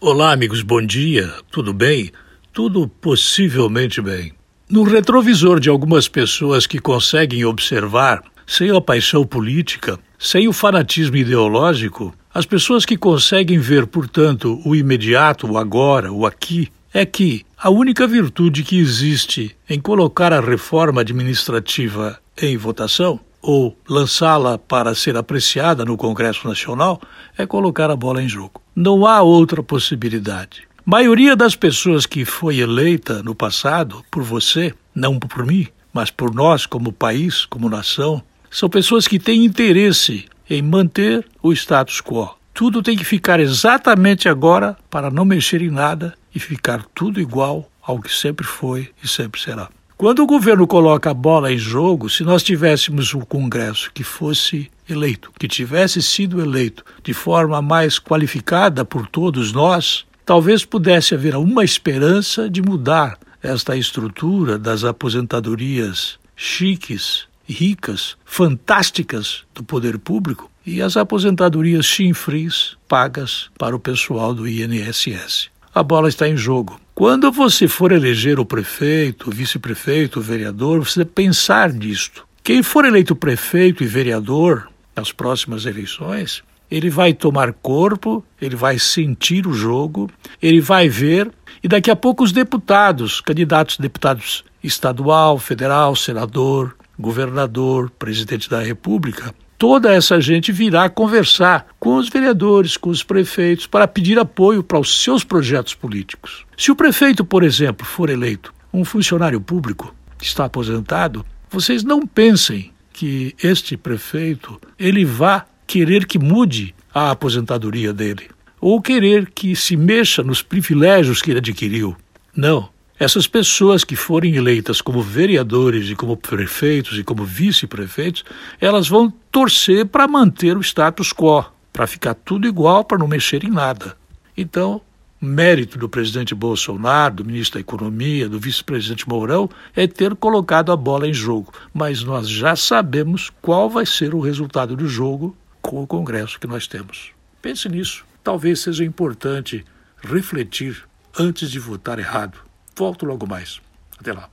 Olá, amigos, bom dia. Tudo bem? Tudo possivelmente bem. No retrovisor de algumas pessoas que conseguem observar, sem a paixão política, sem o fanatismo ideológico, as pessoas que conseguem ver, portanto, o imediato, o agora, o aqui, é que a única virtude que existe em colocar a reforma administrativa em votação ou lançá-la para ser apreciada no Congresso Nacional é colocar a bola em jogo. Não há outra possibilidade. Maioria das pessoas que foi eleita no passado por você, não por mim, mas por nós como país, como nação, são pessoas que têm interesse em manter o status quo. Tudo tem que ficar exatamente agora para não mexer em nada e ficar tudo igual ao que sempre foi e sempre será. Quando o governo coloca a bola em jogo, se nós tivéssemos um Congresso que fosse eleito, que tivesse sido eleito de forma mais qualificada por todos nós, talvez pudesse haver uma esperança de mudar esta estrutura das aposentadorias chiques, ricas, fantásticas do poder público e as aposentadorias chinfris pagas para o pessoal do INSS. A bola está em jogo. Quando você for eleger o prefeito, o vice-prefeito, o vereador, você pensar nisto. Quem for eleito prefeito e vereador nas próximas eleições, ele vai tomar corpo, ele vai sentir o jogo, ele vai ver, e daqui a pouco os deputados, candidatos deputados estadual, federal, senador, governador, presidente da República, toda essa gente virá conversar com os vereadores, com os prefeitos, para pedir apoio para os seus projetos políticos. Se o prefeito, por exemplo, for eleito um funcionário público está aposentado, vocês não pensem que este prefeito ele vá querer que mude a aposentadoria dele ou querer que se mexa nos privilégios que ele adquiriu. Não. Essas pessoas que forem eleitas como vereadores e como prefeitos e como vice-prefeitos, elas vão torcer para manter o status quo, para ficar tudo igual, para não mexer em nada. Então, mérito do presidente Bolsonaro, do ministro da Economia, do vice-presidente Mourão, é ter colocado a bola em jogo. Mas nós já sabemos qual vai ser o resultado do jogo com o Congresso que nós temos. Pense nisso. Talvez seja importante refletir antes de votar errado. Volto logo mais. Até lá.